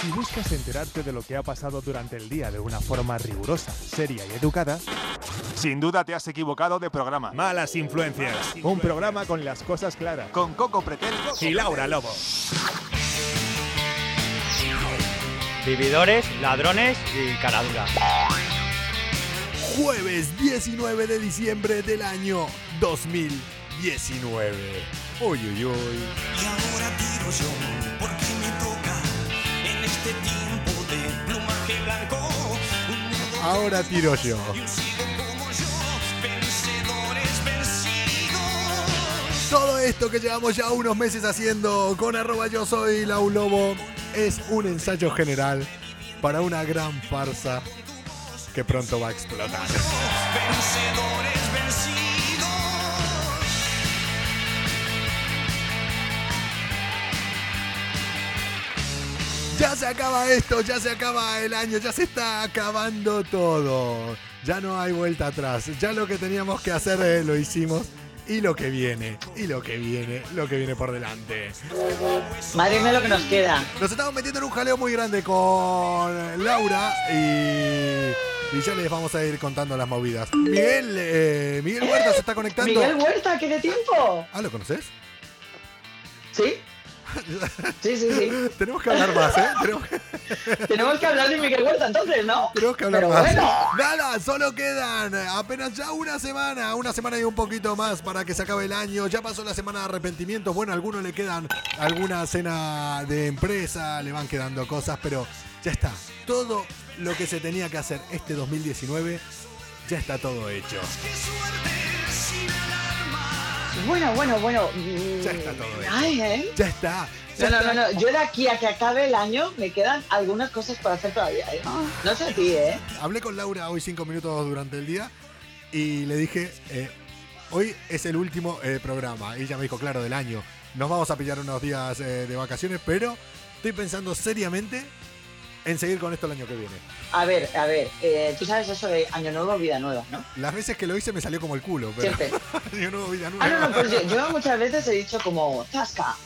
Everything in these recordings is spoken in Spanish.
Si buscas enterarte de lo que ha pasado durante el día de una forma rigurosa, seria y educada, sin duda te has equivocado de programa. Malas influencias. Un programa con las cosas claras. Con Coco Pretel y Laura Lobo. Vividores, ladrones y caradura. Jueves 19 de diciembre del año 2019. Uy, uy, uy. Y ahora tiro yo, Ahora tiro yo. Todo esto que llevamos ya unos meses haciendo con arroba yo soy Lau Lobo es un ensayo general para una gran farsa que pronto va a explotar. Vencedores vencidos. Ya se acaba esto, ya se acaba el año, ya se está acabando todo. Ya no hay vuelta atrás. Ya lo que teníamos que hacer eh, lo hicimos. Y lo que viene, y lo que viene, lo que viene por delante. Madre mía lo que nos queda. Nos estamos metiendo en un jaleo muy grande con Laura y, y ya les vamos a ir contando las movidas. Miguel, eh, Miguel Huerta se está conectando. Miguel Huerta, ¿qué de tiempo? Ah, ¿lo conoces? ¿Sí? Sí, sí, sí. Tenemos que hablar más, ¿eh? Tenemos que, Tenemos que hablar de Miguel Huerta entonces, ¿no? tenemos que hablar Pero más. bueno. Nada, solo quedan apenas ya una semana, una semana y un poquito más para que se acabe el año. Ya pasó la semana de arrepentimiento. Bueno, a algunos le quedan alguna cena de empresa, le van quedando cosas, pero ya está. Todo lo que se tenía que hacer este 2019 ya está todo hecho. Bueno, bueno, bueno. mm, Ya está todo. Ay, ¿eh? Ya está. ya No, no, está. no, no. Yo de aquí a que acabe el año me quedan algunas cosas por hacer todavía, ¿eh? No sé a ti, ¿eh? Hablé con Laura hoy cinco minutos durante el día y le dije, eh, hoy es el último programa. Y ella me dijo, claro, del año. Nos vamos a pillar unos días de vacaciones, pero estoy pensando seriamente en seguir con esto el año que viene. A ver, a ver. eh, Tú sabes eso de año nuevo, vida nueva, ¿no? Las veces que lo hice me salió como el culo, pero Siempre. yo no vida nueva. Ah, no, no, pues yo, yo muchas veces he dicho como, tasca,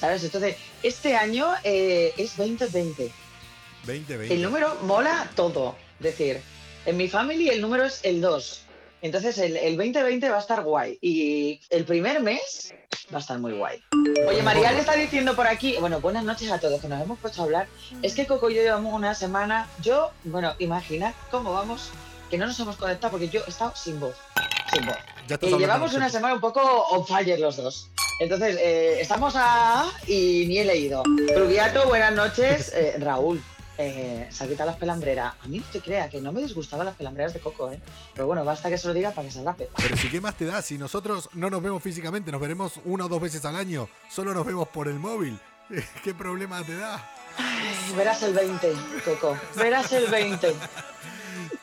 ¿sabes? Entonces, este año eh, es 2020. 2020. El número mola todo. Es decir, en mi family el número es el 2. Entonces el, el 2020 va a estar guay. Y el primer mes va a estar muy guay. Oye, María le está diciendo por aquí, bueno, buenas noches a todos, que nos hemos puesto a hablar. Es que Coco y yo llevamos una semana, yo, bueno, imaginad cómo vamos, que no nos hemos conectado porque yo he estado sin voz. Sin voz. Y llevamos una semana un poco on fire los dos. Entonces, eh, estamos a... y ni he leído. Rubiato, buenas noches. Eh, Raúl, eh, se ha quitado las pelambreras. A mí no te crea que no me disgustaban las pelambreras de Coco, ¿eh? Pero bueno, basta que se lo diga para que salga peor. Pero si qué más te da, si nosotros no nos vemos físicamente, nos veremos una o dos veces al año, solo nos vemos por el móvil. ¿Qué problema te da? Verás el 20, Coco. Verás el 20.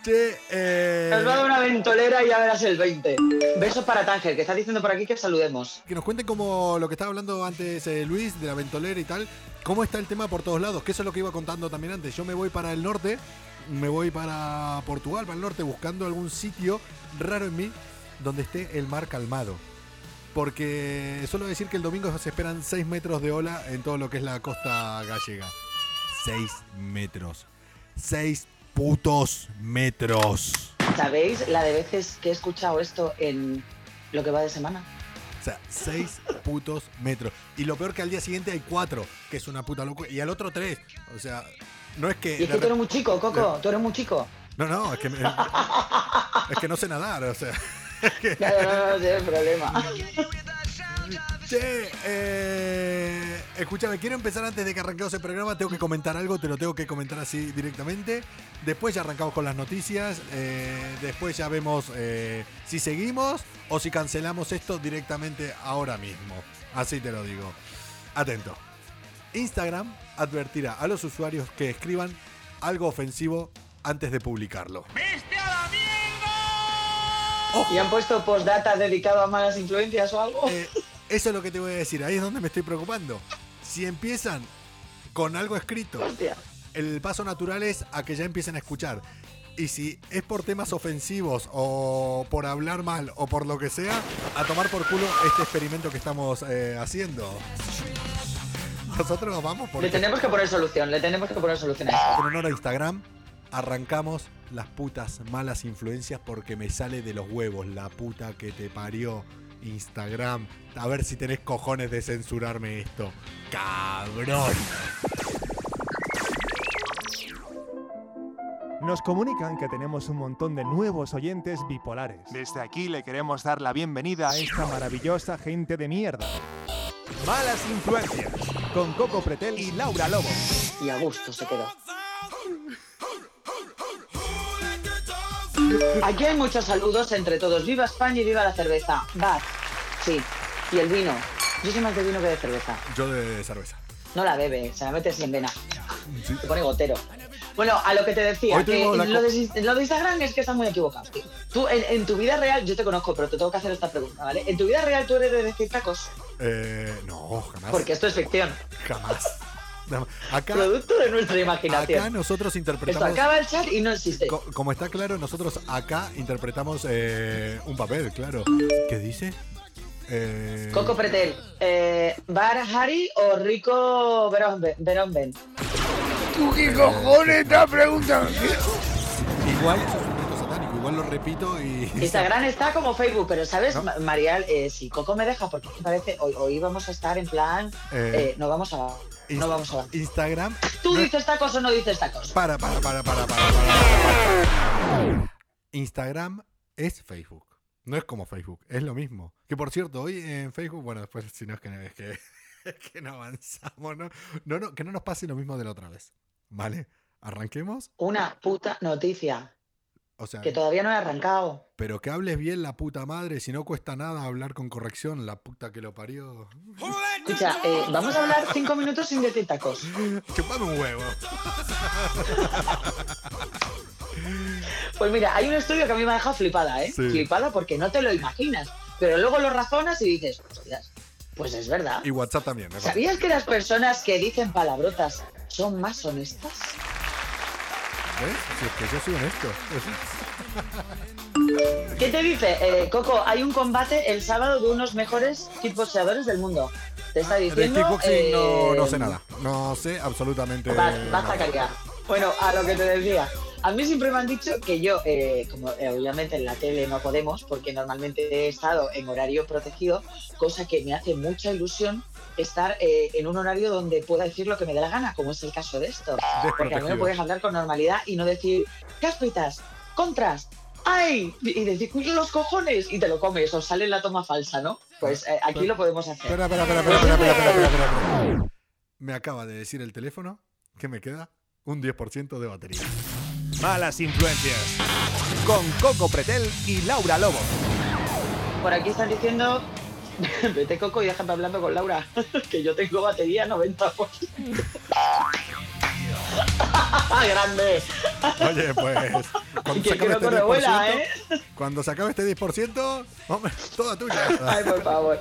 Eh, Nos va a dar una ventolera y ya verás el 20. Besos para Tánger, que está diciendo por aquí que saludemos. que nos cuenten como lo que estaba hablando antes eh, Luis de la ventolera y tal, cómo está el tema por todos lados, que eso es lo que iba contando también antes. Yo me voy para el norte, me voy para Portugal, para el norte, buscando algún sitio raro en mí donde esté el mar calmado. Porque suelo decir que el domingo se esperan 6 metros de ola en todo lo que es la costa gallega. 6 metros. 6 putos metros. ¿Sabéis la de veces que he escuchado esto en lo que va de semana? O sea, 6 putos metros. Y lo peor que al día siguiente hay 4, que es una puta locura. Y al otro 3. O sea, no es que. Y es que tú eres muy chico, Coco, tú eres muy chico. No, no, es que, me- es que no sé nadar, o sea. Claro, no, no, no tienes problema. Che, eh, escúchame, quiero empezar antes de que arranquemos el programa. Tengo que comentar algo, te lo tengo que comentar así directamente. Después ya arrancamos con las noticias. eh, después ya vemos eh, si seguimos o si cancelamos esto directamente ahora mismo. Así te lo digo. Atento. Instagram advertirá a los usuarios que escriban algo ofensivo antes de publicarlo. ¿Y han puesto postdata dedicado a malas influencias o algo? Eh, eso es lo que te voy a decir. Ahí es donde me estoy preocupando. Si empiezan con algo escrito, el paso natural es a que ya empiecen a escuchar. Y si es por temas ofensivos o por hablar mal o por lo que sea, a tomar por culo este experimento que estamos eh, haciendo. Nosotros vamos por Le tenemos que poner solución, le tenemos que poner solución a. En honor a Instagram, arrancamos las putas malas influencias porque me sale de los huevos la puta que te parió Instagram. A ver si tenés cojones de censurarme esto. ¡Cabrón! Nos comunican que tenemos un montón de nuevos oyentes bipolares. Desde aquí le queremos dar la bienvenida a esta maravillosa gente de mierda. Malas influencias con Coco Pretel y Laura Lobo. Y a gusto se quedó. Aquí hay muchos saludos entre todos. Viva España y viva la cerveza. Va, sí. Y el vino. Yo soy más de vino que de cerveza. Yo de cerveza. No la bebe, se la mete sin vena. Se pone gotero. Bueno, a lo que te decía, que la lo, de, lo de Instagram es que estás muy equivocado. tío. Tú, en, en tu vida real, yo te conozco, pero te tengo que hacer esta pregunta, ¿vale? En tu vida real tú eres de decir tacos, Eh, no, jamás. porque esto es ficción. Jamás. Acá, Producto de nuestra imaginación. acá nosotros Esto interpretamos. acaba el chat y no existe. Co- como está claro, nosotros acá interpretamos eh, un papel, claro. ¿Qué dice? Eh, Coco Pretel, eh, ¿Bar Harry o Rico Verón Ben? Igual eso es un rito satánico, igual lo repito y. Instagram está como Facebook, pero ¿sabes, ¿No? Ma- Marial? Eh, si Coco me deja, porque parece, hoy, hoy vamos a estar en plan, Eh, eh, no vamos a... No Inst- vamos a... Instagram. ¿Tú no- dices tacos o no dices tacos? Para, para, para, para, para, para, para. Instagram es Facebook. No es como Facebook, es lo mismo. Que por cierto, hoy en Facebook, bueno, después si no es que, es que, es que no avanzamos, ¿no? No, no, que no nos pase lo mismo de la otra vez. ¿Vale? Arranquemos. Una puta noticia, O sea, que todavía no he arrancado. pero que hables bien la puta madre, si no cuesta nada hablar con corrección, la puta que lo parió. Escucha, eh, vamos a hablar cinco minutos sin decir tacos. Chupame un huevo. Pues mira, hay un estudio que a mí me ha dejado flipada, ¿eh? Sí. Flipada porque no te lo imaginas. Pero luego lo razonas y dices, hostias, pues es verdad. Y WhatsApp también, ¿eh? ¿Sabías que las personas que dicen palabrotas son más honestas? ¿Ves? Si es que yo soy honesto. ¿Qué te dice? Eh, Coco, hay un combate el sábado de unos mejores kickboxeadores del mundo. Te está De diciendo... kickboxing no, eh, no sé nada. No sé absolutamente Ba- nada. Basta callar. Bueno, a lo que te decía. A mí siempre me han dicho que yo, eh, como eh, obviamente en la tele no podemos, porque normalmente he estado en horario protegido, cosa que me hace mucha ilusión estar eh, en un horario donde pueda decir lo que me dé la gana, como es el caso de esto. Porque a mí me puedes hablar con normalidad y no decir, cáspitas, contras, ¡ay! Y decir, los cojones! Y te lo comes, o sale la toma falsa, ¿no? Pues eh, aquí lo podemos hacer. Espera, espera, espera, espera, espera, espera, Me acaba de decir el teléfono que me queda un 10% de batería. Malas influencias. Con Coco Pretel y Laura Lobo. Por aquí están diciendo, vete Coco y déjame hablando con Laura, que yo tengo batería 90%. ¡Grande! Oye, pues. Cuando Que se acabe creo este que revuela, 10%, ¿eh? cuando se acabe este 10%, hombre, toda tuya. Ay, por favor.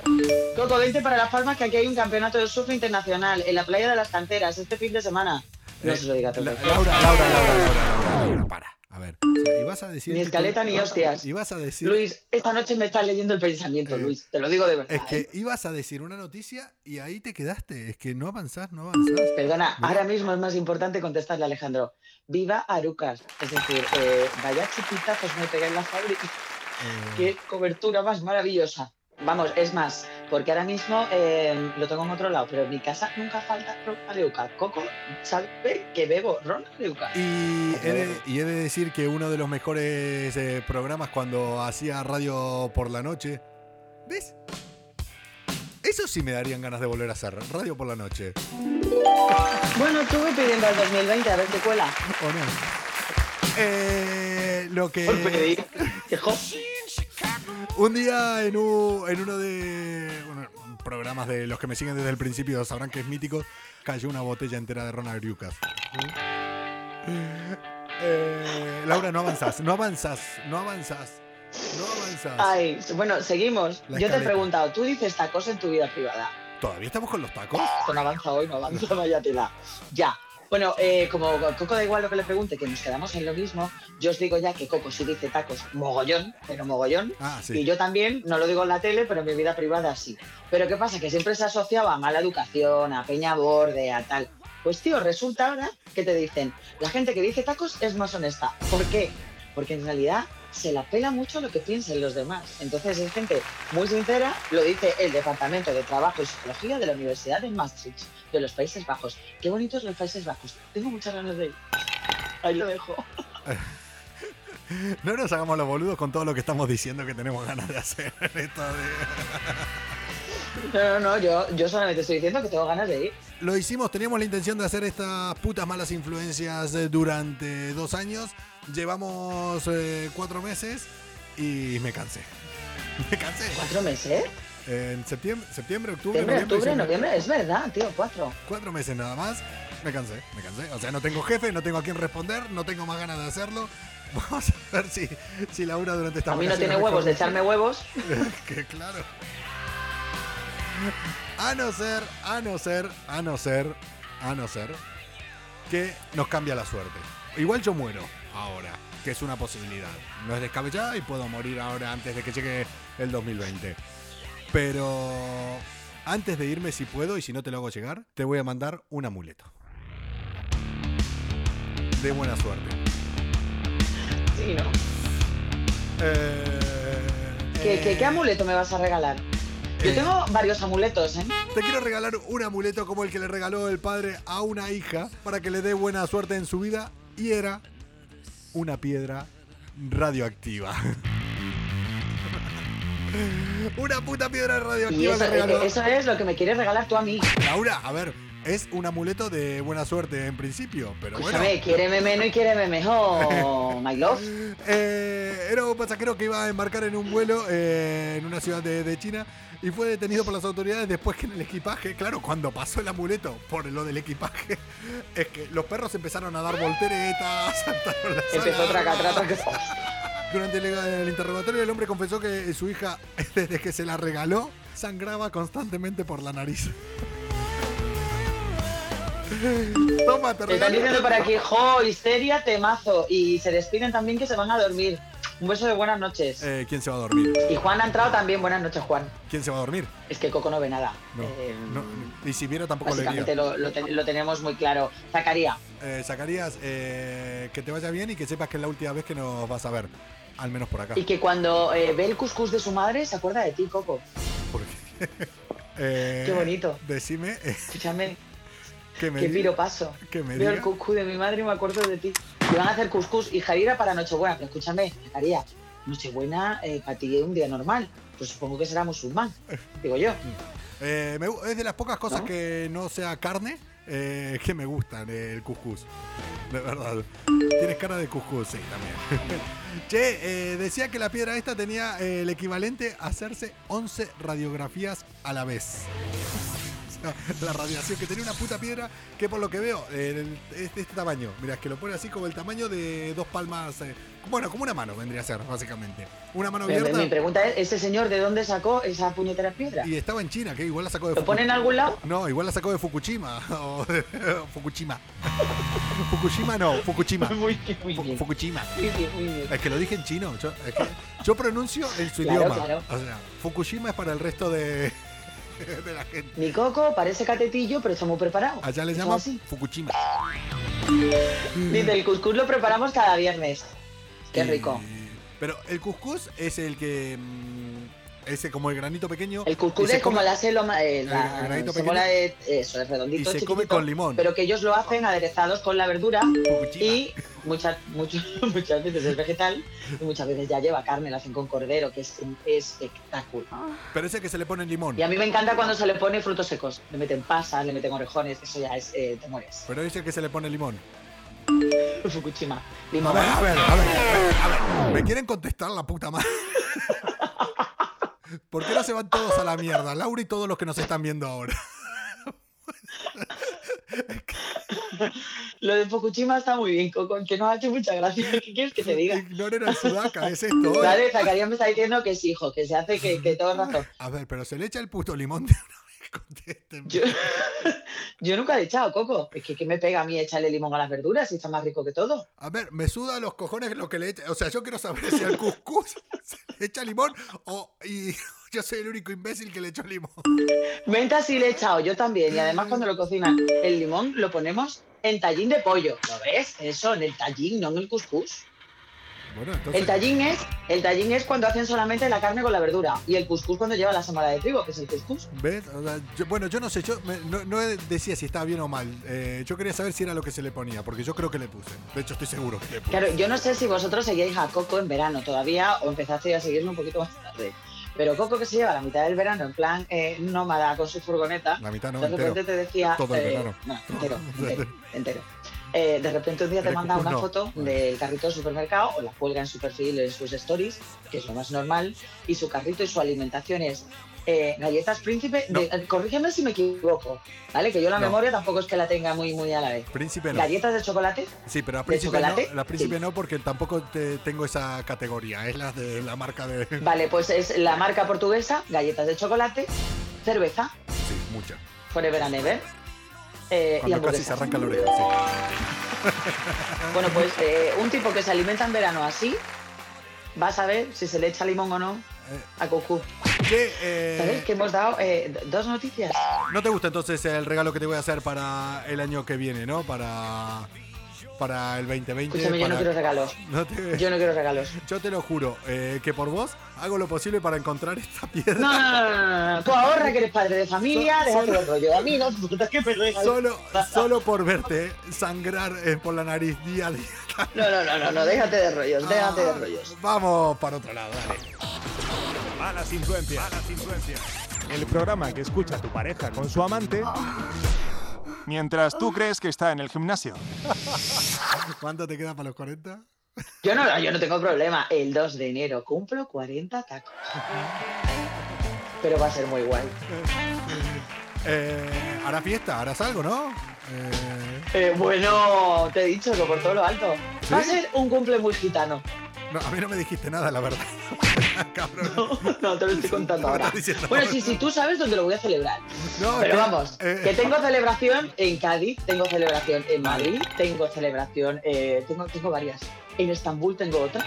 Coco, vente para Las Palmas, que aquí hay un campeonato de surf internacional en la playa de las canteras este fin de semana. No Eh, se lo diga a todo. La- Laura, Laura, Laura, Laura, Laura, Laura, para. A ver. o sea, y vas a decir. Ni escaleta ni hostias. Y vas a decir. Luis, esta noche me estás leyendo el pensamiento, Eh, Luis. Te lo digo de verdad. Es que ¿eh? ibas a decir una noticia y ahí te quedaste. Es que no avanzás, no avanzás. Perdona, ahora mismo es más importante contestarle a Alejandro. Viva Arucas. Es decir, eh, vaya chupitazos me pegué en la fábrica. Eh, Qué cobertura más maravillosa. Vamos, es más, porque ahora mismo eh, lo tengo en otro lado, pero en mi casa nunca falta ron Aleuca. Coco sabe que bebo ron Aleuca. Y he, de, y he de decir que uno de los mejores eh, programas cuando hacía radio por la noche. ¿Ves? Eso sí me darían ganas de volver a hacer, radio por la noche. Bueno, estuve pidiendo al 2020 a ver qué cuela. ¿O no? Eh, lo que. Por pedir. Un día en, un- en uno de bueno, programas de los que me siguen desde el principio sabrán que es mítico, cayó una botella entera de Ronald Griucas. Eh, Laura, no avanzás, no avanzás, no avanzás, no avanzás. Ay, bueno, seguimos. Yo te he preguntado, ¿tú dices tacos en tu vida privada? ¿Todavía estamos con los tacos? Esto no avanza hoy, no avanza, vaya tela. Ya. Bueno, eh, como Coco da igual lo que le pregunte, que nos quedamos en lo mismo, yo os digo ya que Coco sí dice tacos mogollón, pero mogollón. Ah, sí. Y yo también, no lo digo en la tele, pero en mi vida privada sí. Pero ¿qué pasa? Que siempre se asociaba a mala educación, a peña borde, a tal. Pues tío, resulta ahora que te dicen, la gente que dice tacos es más honesta. ¿Por qué? Porque en realidad se la pela mucho lo que piensen los demás. Entonces es gente muy sincera, lo dice el Departamento de Trabajo y Psicología de la Universidad de Maastricht, de los Países Bajos. Qué bonitos los Países Bajos. Tengo muchas ganas de ir. Ahí lo dejo. No nos hagamos los boludos con todo lo que estamos diciendo que tenemos ganas de hacer. Esto de- No, no, no, yo, yo solamente estoy diciendo que tengo ganas de ir. Lo hicimos, teníamos la intención de hacer estas putas malas influencias eh, durante dos años. Llevamos eh, cuatro meses y me cansé. Me cansé. ¿Cuatro meses? En septiembre, septiembre octubre, Septiembre, noviembre, octubre, noviembre. Es verdad, tío, cuatro. Cuatro meses nada más. Me cansé, me cansé. O sea, no tengo jefe, no tengo a quién responder, no tengo más ganas de hacerlo. Vamos a ver si, si Laura durante esta A mí no tiene huevos de echarme huevos. que claro. A no ser, a no ser, a no ser, a no ser que nos cambia la suerte. Igual yo muero ahora, que es una posibilidad. No es descabellada y puedo morir ahora antes de que llegue el 2020. Pero antes de irme, si puedo y si no te lo hago llegar, te voy a mandar un amuleto. De buena suerte. Sí, ¿no? Eh, ¿Qué, qué, eh, qué amuleto me vas a regalar? Yo eh, tengo varios amuletos, ¿eh? Te quiero regalar un amuleto como el que le regaló el padre a una hija para que le dé buena suerte en su vida y era una piedra radioactiva. una puta piedra Y radioactiva eso, le regaló. eso es lo que me quieres regalar tú a mí. Laura, a ver, es un amuleto de buena suerte en principio, pero bueno. Escúchame, quiéreme menos y quiéreme mejor, my love. Eh, era un pasajero que iba a embarcar en un vuelo eh, en una ciudad de, de China y fue detenido por las autoridades después que en el equipaje, claro, cuando pasó el amuleto por lo del equipaje, es que los perros empezaron a dar volteretas, saltaron las Empezó traca, traca, traca. Durante el, el interrogatorio el hombre confesó que su hija, desde que se la regaló, sangraba constantemente por la nariz. Toma, te están diciendo por aquí, jo, histeria, temazo. Y se despiden también que se van a dormir. Un beso de buenas noches. Eh, ¿Quién se va a dormir? Y Juan ha entrado también. Buenas noches, Juan. ¿Quién se va a dormir? Es que Coco no ve nada. No, Eh, no, y si viera tampoco le lo, lo lo tenemos muy claro. Zacarías, Eh, Zacarías, eh, que te vaya bien y que sepas que es la última vez que nos vas a ver. Al menos por acá. y que cuando eh, ve el cuscús de su madre se acuerda de ti, Coco. Porque- Eh, Qué bonito. Decime eh, Escúchame, que me qué diga- piropaso. que me Veo el cuscús de mi madre y me acuerdo de ti. Y van a hacer cuscús y jarira para Nochebuena. Pero escúchame, Zacarías, Nochebuena eh, para ti es un día normal. Pues supongo que será musulmán, digo yo. Eh, me es de las pocas cosas ¿No? que no sea carne eh, que me gustan, eh, el cuscús. De verdad. Tienes cara de cuscús, sí, también. che, eh, decía que la piedra esta tenía eh, el equivalente a hacerse 11 radiografías a la vez. La radiación, que tenía una puta piedra que por lo que veo eh, es de este tamaño. Mira, es que lo pone así como el tamaño de dos palmas. eh, bueno, como una mano vendría a ser, básicamente. Una mano Pero abierta. mi pregunta es, ¿ese señor de dónde sacó esa puñetera piedra? Y estaba en China, que igual la sacó de ¿Lo pone en algún lado? No, igual la sacó de Fukushima. o de- Fukushima. Fukushima no, Fukushima. Muy, muy Fu- bien. Fukushima. Muy bien, muy bien. Es que lo dije en chino. Yo, es que yo pronuncio en su Claro, idioma. claro. O sea, Fukushima es para el resto de, de la gente. Mi coco parece catetillo, pero está muy preparado. Allá le llaman. Fukushima. Dice, el cuscús lo preparamos cada viernes. Qué Y- rico. Pero el cuscús es el que. Ese como el granito pequeño. El se es como come- la seloma, eh, la el granito pequeño. de eso, es redondito, Y se come con limón. Pero que ellos lo hacen aderezados con la verdura y muchas, muchas, muchas veces es vegetal y muchas veces ya lleva carne, lo hacen con cordero, que es un espectáculo. Pero ese que se le pone limón. Y a mí me encanta cuando se le pone frutos secos. Le meten pasas, le meten orejones, eso ya es, eh, te mueres. Pero ese que se le pone limón. Fukushima. A Limón. ver, a ver, a ver, a ver. ¿Me quieren contestar la puta madre? ¿Por qué no se van todos a la mierda? Laura y todos los que nos están viendo ahora. Lo de Fukushima está muy bien, Coco, que nos ha hecho mucha gracia. ¿Qué quieres que te diga? Ignoren el sudaca, es esto. Vale, Zacarías me está diciendo que sí, hijo, que se hace que, que todo es razón. A ver, pero se le echa el puto limón de una Yo, yo nunca le he echado coco. Es que ¿qué me pega a mí echarle limón a las verduras si está más rico que todo? A ver, me suda los cojones lo que le echa. O sea, yo quiero saber si al cuscús se le echa limón o. Y yo soy el único imbécil que le echó limón. Menta sí le he echado, yo también. Y además cuando lo cocinan, el limón lo ponemos en tallín de pollo. ¿Lo ves? Eso, en el tallín, no en el cuscús. Bueno, entonces. El tallín es, el tallín es cuando hacen solamente la carne con la verdura. Y el cuscús cuando lleva la semana de trigo, que es el cuscús. ¿Ves? O sea, yo- bueno, yo no sé, yo me- no, no decía si estaba bien o mal. Eh, yo quería saber si era lo que se le ponía, porque yo creo que le puse. De hecho, estoy seguro que le puse. Claro, yo no sé si vosotros seguíais a Coco en verano todavía o empezasteis a seguirlo un poquito más tarde. Pero Coco que se lleva la mitad del verano en plan eh, nómada con su furgoneta, La mitad no, de repente te decía... Todo el eh, verano. no, entero, entero, entero. Eh, de repente un día te manda una foto del carrito del supermercado o la cuelga en su perfil, en sus stories, que es lo más normal, y su carrito y su alimentación es eh, galletas príncipe, de- eh, corrígeme si me equivoco, ¿vale? Que yo la No. memoria tampoco es que la tenga muy, muy a la vez. Príncipe no. Galletas de chocolate, Sí, pero ¿De príncipe no, la príncipe Sí. no, porque tampoco te- tengo esa categoría. Es la de la marca de. Vale, pues es la marca portuguesa, galletas de chocolate, cerveza, Sí, mucha. Forever and Ever. Eh, y Cuando casi se arranca la oreja, sí. Bueno, pues eh, un tipo que se alimenta en verano así, va a saber si se le echa limón o no a Cucú. ¿Qué, eh, ¿Sabéis que hemos dado eh, dos noticias? ¿No te gusta entonces el regalo que te voy a hacer para el año que viene, no? Para, para el 2020. Escúchame, yo no quiero regalos. No te- Yo no quiero regalos. Yo te lo juro, eh, que por vos hago lo posible para encontrar esta piedra. No, no, no, no, no, no. Tú ahorra que eres padre de familia, So- déjate solo- de rollo. A mí no, puta, que me regalas. Solo, solo por verte sangrar eh, por la nariz día a día. No, no, no, no, no, déjate de rollos, déjate de Ah, rollos. Vamos para otro lado, dale. Malas influencias. Malas influencias. El programa que escucha tu pareja con su amante Mientras tú crees que está en el gimnasio. ¿Cuánto te queda para los 40? Yo no, yo no tengo problema. El 2 de enero cumplo 40 tacos. Pero va a ser muy guay. Eh, hará fiesta, harás algo, ¿no? Eh, Eh, bueno, te he dicho que por todo lo alto. Va a ser un cumple muy gitano. No, a mí no me dijiste nada, la verdad. Cabrón. No, te lo estoy contando No ahora. diciendo Bueno, sí, sí, tú sabes dónde lo voy a celebrar. No, Pero que- vamos, eh, que tengo celebración en Cádiz, tengo celebración en Madrid, tengo celebración, eh, tengo, tengo varias. En Estambul tengo otra.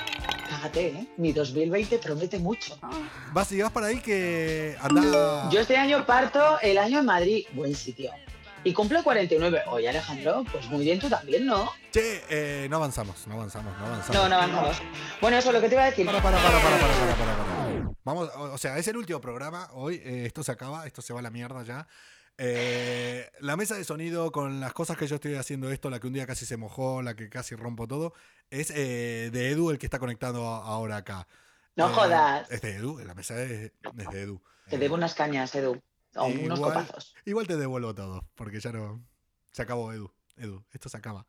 Fíjate, ¿eh? Mi 2020 promete mucho. Vas y vas para ahí que anda. Yo este año parto el año en Madrid, buen sitio. Y cumplo 49. Oye, Alejandro, pues muy bien, tú también, ¿no? Che, eh, no avanzamos, no avanzamos, no avanzamos. No, no avanzamos. Bueno, eso es lo que te iba a decir. Para, para, para, para, para, para, para, para. Vamos, o sea, es el último programa. Hoy eh, esto se acaba, esto se va a la mierda ya. Eh, la mesa de sonido con las cosas que yo estoy haciendo esto, la que un día casi se mojó, la que casi rompo todo, es eh, de Edu el que está conectado ahora acá. No Eh, jodas. Es de Edu, la mesa es, es de Edu. Te debo unas cañas, Edu. O unos Igual- copazos. Igual te devuelvo todo, porque ya no. Se acabó, Edu. Edu, esto se acaba.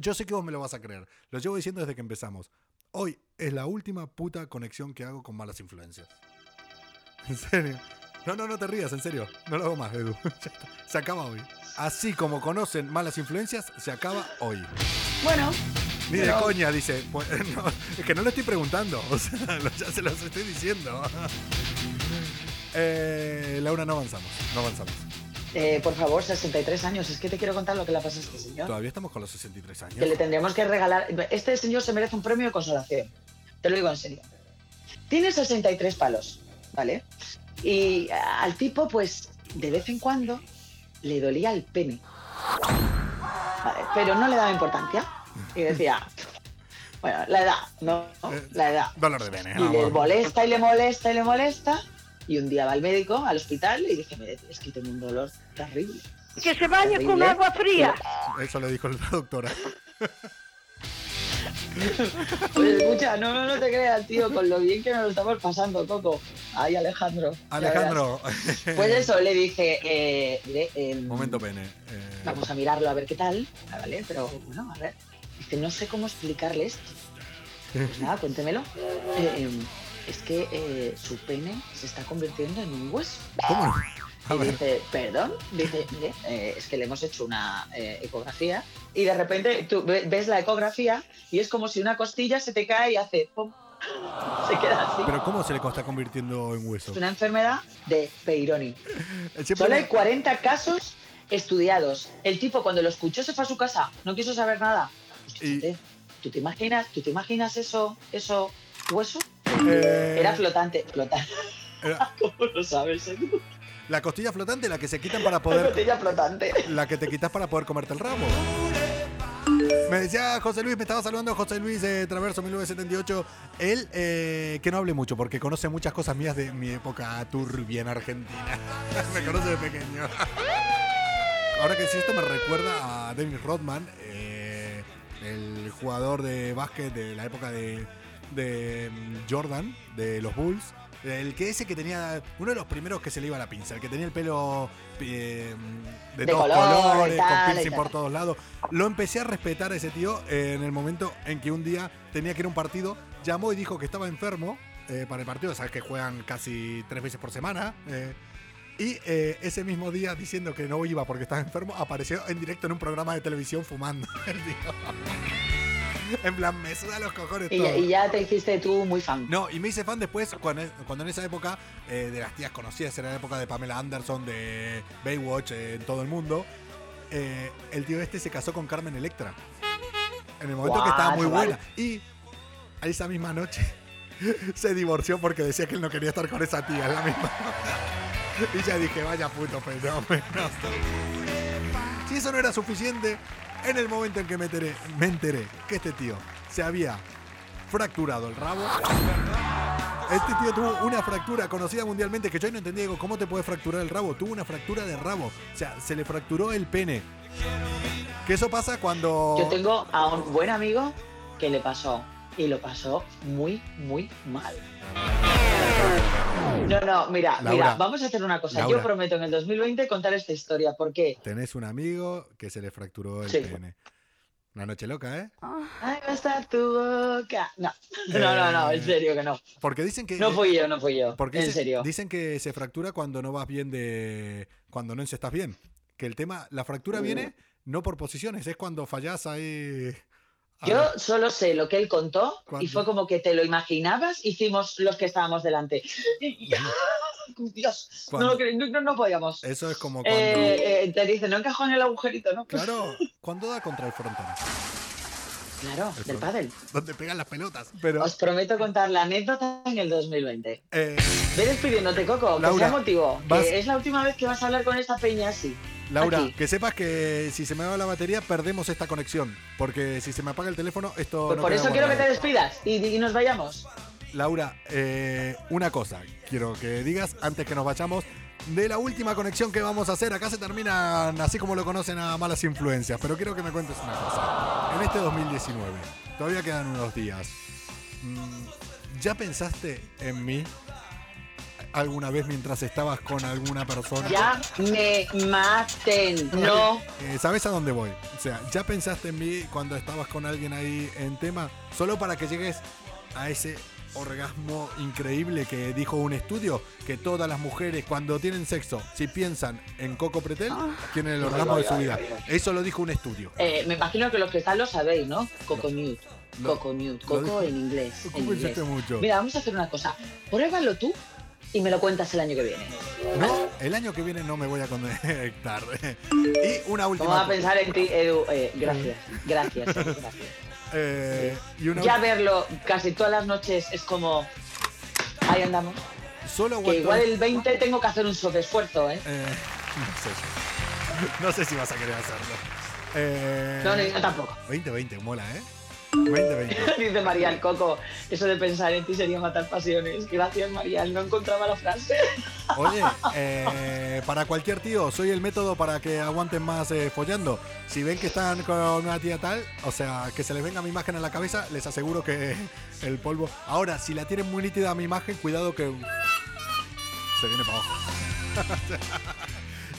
Yo sé que vos me lo vas a creer. Lo llevo diciendo desde que empezamos. Hoy es la última puta conexión que hago con malas influencias. En serio. No, no, no te rías, en serio. No lo hago más, Edu. Se acaba hoy. Así como conocen malas influencias, se acaba hoy. Bueno, Ni de coña, dice. Pues, no, es que no lo estoy preguntando. O sea, ya se los estoy diciendo. Eh, Laura, no avanzamos. No avanzamos. eh, por favor, 63 años. Es que te quiero contar lo que le pasa a este señor. Todavía estamos con los 63 años. Que le tendríamos que regalar. Este señor se merece un premio de consolación. Te lo digo en serio. Tiene 63 palos, ¿vale? Y al tipo, pues, de vez en cuando le dolía el pene. Vale, pero no le daba importancia. Y decía, bueno, la edad, ¿no? Eh, La edad. Dolor de pene. Y le molesta y le molesta y le molesta. Y un día va al médico, al hospital, y dice, "Mire, es que tengo un dolor terrible. Que se bañe con agua fría. Eso le dijo la doctora. Pues escucha, no, no, no te creas, tío, con lo bien que nos lo estamos pasando, Coco. Ay, Alejandro. Alejandro. Pues eso, le dije, eh, mire, em, Momento pene. eh, vamos a mirarlo a ver qué tal, ¿vale? Pero bueno, a ver. Dice, no sé cómo explicarle esto. Pues nada, cuéntemelo. Eh, es que eh, su pene se está convirtiendo en un hueso. ¿Cómo Y dice, perdón, dice, eh, es que le hemos hecho una eh, ecografía y de repente tú ve- ves la ecografía y es como si una costilla se te cae y hace pum, Se queda así. Pero ¿cómo se le está convirtiendo en hueso? Es una enfermedad de Peyronie. Siempre Solo hay me- 40 casos estudiados. El tipo cuando lo escuchó se fue a su casa, no quiso saber nada. Pues, Y- ¿Tú te imaginas, tú te imaginas eso, eso hueso? Eh, Era flotante, flotante. era ¿Cómo lo sabes? eh? la costilla flotante, la que se quitan para La poder botella flotante. la que te quitas para poder comerte el rabo. Me decía José Luis, me estaba saludando José Luis de Traverso 1978. Él, eh, que no hable mucho porque conoce muchas cosas mías de mi época turbia en Argentina. me conoce de pequeño. Ahora que sí, esto me recuerda a Dennis Rodman, eh, el jugador de básquet de la época de, de mm, Jordan, de los Bulls. El que ese que tenía, uno de los primeros que se le iba la pinza, el que tenía el pelo eh, de, De todos color, colores, tal, con piercing por todos lados. Lo empecé a respetar a ese tío eh, en el momento en que un día tenía que ir a un partido, llamó y dijo que estaba enfermo eh, para el partido, sabes que juegan casi tres veces por semana. y ese mismo día, diciendo que no iba porque estaba enfermo, apareció en directo en un programa de televisión fumando. el tío. en plan, me suda los cojones Y, todo. y ya te hiciste tú muy fan. No, y me hice fan después cuando, cuando en esa época eh, de las tías conocidas, era la época de Pamela Anderson, de Baywatch eh, en todo el mundo, eh, el tío este se casó con Carmen Electra. En el momento que estaba muy chaval. buena. Y a esa misma noche se divorció porque decía que él no quería estar con esa tía en la misma. y ya dije, vaya puto fenómeno. Si eso no era suficiente, en el momento en que me enteré, me enteré que este tío se había fracturado el rabo. Este tío tuvo una fractura conocida mundialmente que yo no entendía. Digo, ¿cómo te puede fracturar el rabo? Tuvo una fractura de rabo. O sea, se le fracturó el pene. Que eso pasa cuando. Yo tengo a un buen amigo que le pasó. Y lo pasó muy, muy mal. No, no, mira, Laura. mira, vamos a hacer una cosa. Laura. Yo prometo en el 2020 contar esta historia. ¿Por qué? Tenés un amigo que se le fracturó el Sí. pene. Una noche loca, ¿eh? Ay, va a estar tu boca. No, no, no, no, en serio que no. Porque dicen que. No fui yo, no fui yo. Porque en se- serio. dicen que se fractura cuando no vas bien de. cuando no encestas bien. Que el tema, la fractura Uh. viene no por posiciones, es cuando fallás ahí. A Yo ver, solo sé lo que él contó y ¿Cuándo? fue como que te lo imaginabas, hicimos los que estábamos delante. Y- Dios, no, ¿Cuándo? no, no- podíamos. Eso es como cuando. Eh, eh, te dice, no encajó en el agujerito, ¿no? Claro, cuando da contra el frontón. Claro, El del pádel. Donde pegan las pelotas. Pero. Os prometo contar la anécdota en el 2020. eh, Ve despidiéndote, Coco, que Laura, sea motivo. vas- Que es la última vez que vas a hablar con esta peña así. Laura, Aquí. que sepas que si se me va la batería, perdemos esta conexión. Porque si se me apaga el teléfono, esto. Pues no por eso quiero que te despidas y, y nos vayamos. Laura, eh, una cosa quiero que digas antes que nos vayamos de la última conexión que vamos a hacer. Acá se terminan así como lo conocen a malas influencias, pero quiero que me cuentes una cosa. En este 2019, todavía quedan unos días. mm, ¿Ya pensaste en mí alguna vez mientras estabas con alguna persona? Ya me maten. No. Eh, ¿Sabes a dónde voy? O sea, ¿ya pensaste en mí cuando estabas con alguien ahí en tema? Solo para que llegues a ese orgasmo increíble que dijo un estudio, que todas las mujeres cuando tienen sexo, si piensan en Coco Pretel, tienen el orgasmo de su vida. Eso lo dijo un estudio. Eh, me imagino que los que están lo sabéis, ¿no? Coco. Lo- Coco lo Coco en inglés. en ¿Cómo inglés. mucho? Mira, vamos a hacer una cosa. Pruébalo tú y me lo cuentas el año que viene. No, el año que viene no me voy a conectar. y una última. Vamos a pensar en ti, Edu. Eh, gracias. Gracias. eh, gracias. Eh, y una Ya verlo casi todas las noches es como. Ahí andamos. Solo Que igual el 20 tengo que hacer un sobreesfuerzo, ¿eh? Eh, no sé. No sé si vas a querer hacerlo. Eh, No, no, yo tampoco. 2020, mola, ¿eh? 2020. Dice Marial Coco, eso de pensar en ti sería matar pasiones. Gracias, Marial, no encontraba la frase. Oye, eh, para cualquier tío, soy el método para que aguanten más eh, follando. Si ven que están con una tía tal, o sea, que se les venga mi imagen a la cabeza, les aseguro que el polvo. Ahora, si la tienen muy nítida mi imagen, cuidado que se viene para abajo.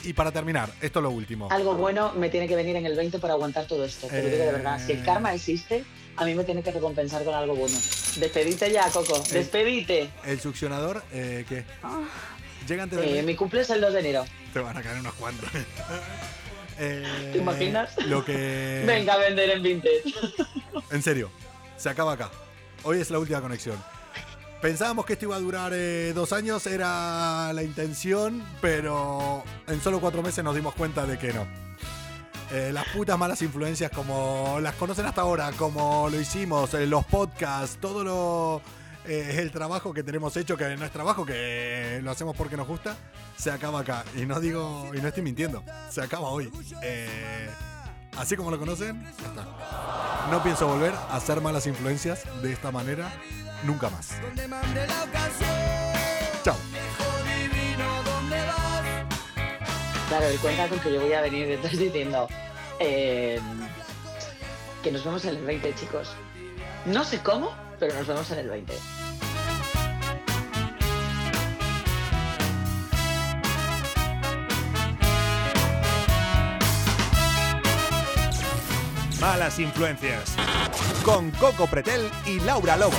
y para terminar, esto es lo último. Algo bueno me tiene que venir en el 20 para aguantar todo esto. Te lo digo de verdad. Si el Eh. karma existe, a mí me tiene que recompensar con algo bueno. Despedite ya, Coco. Despedite. El succionador, eh, ¿qué? Llega antes de Eh, mi cumple es el 2 de enero. Te van a caer unos cuantos. Eh, ¿Te imaginas? Lo que. Venga a vender en Vinted. En serio, se acaba acá. Hoy es la última conexión. Pensábamos que esto iba a durar eh, dos años, era la intención, pero en solo cuatro meses nos dimos cuenta de que no. Eh, las putas malas influencias como las conocen hasta ahora, como lo hicimos, eh, los podcasts, todo lo eh, el trabajo que tenemos hecho, que no es trabajo, que lo hacemos porque nos gusta, se acaba acá. Y no digo, y no estoy mintiendo, se acaba hoy. Así como lo conocen, ya está. No pienso volver a hacer malas influencias de esta manera nunca más. Chao. Claro, y cuenta con que yo voy a venir detrás diciendo eh, que nos vemos en el 20, chicos. No sé cómo, pero nos vemos en el 20. Malas influencias. Con Coco Pretel y Laura Lobo.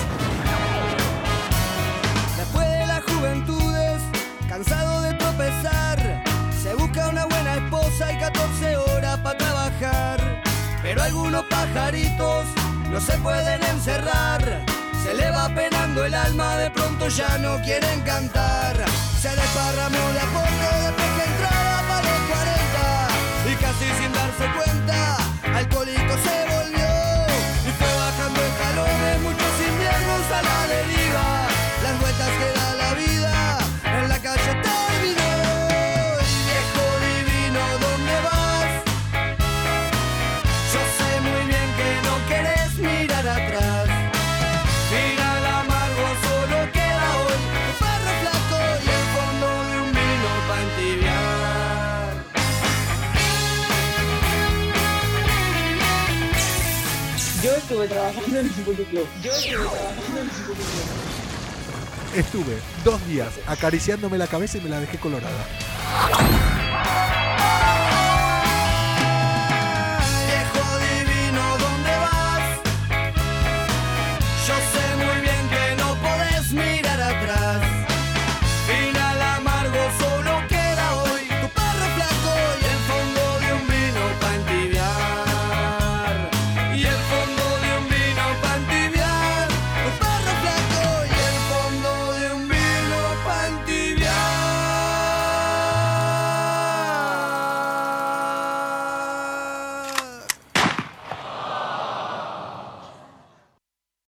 Algunos pajaritos no se pueden encerrar. Se le va penando el alma, de pronto ya no quieren cantar. Se desparramó de a poco después que entraba para los 40. Y casi sin darse cuenta, alcohólico se estuve trabajando en un puticlub. Yo estuve trabajando en un puticlub. Estuve dos días acariciándome la cabeza y me la dejé colorada.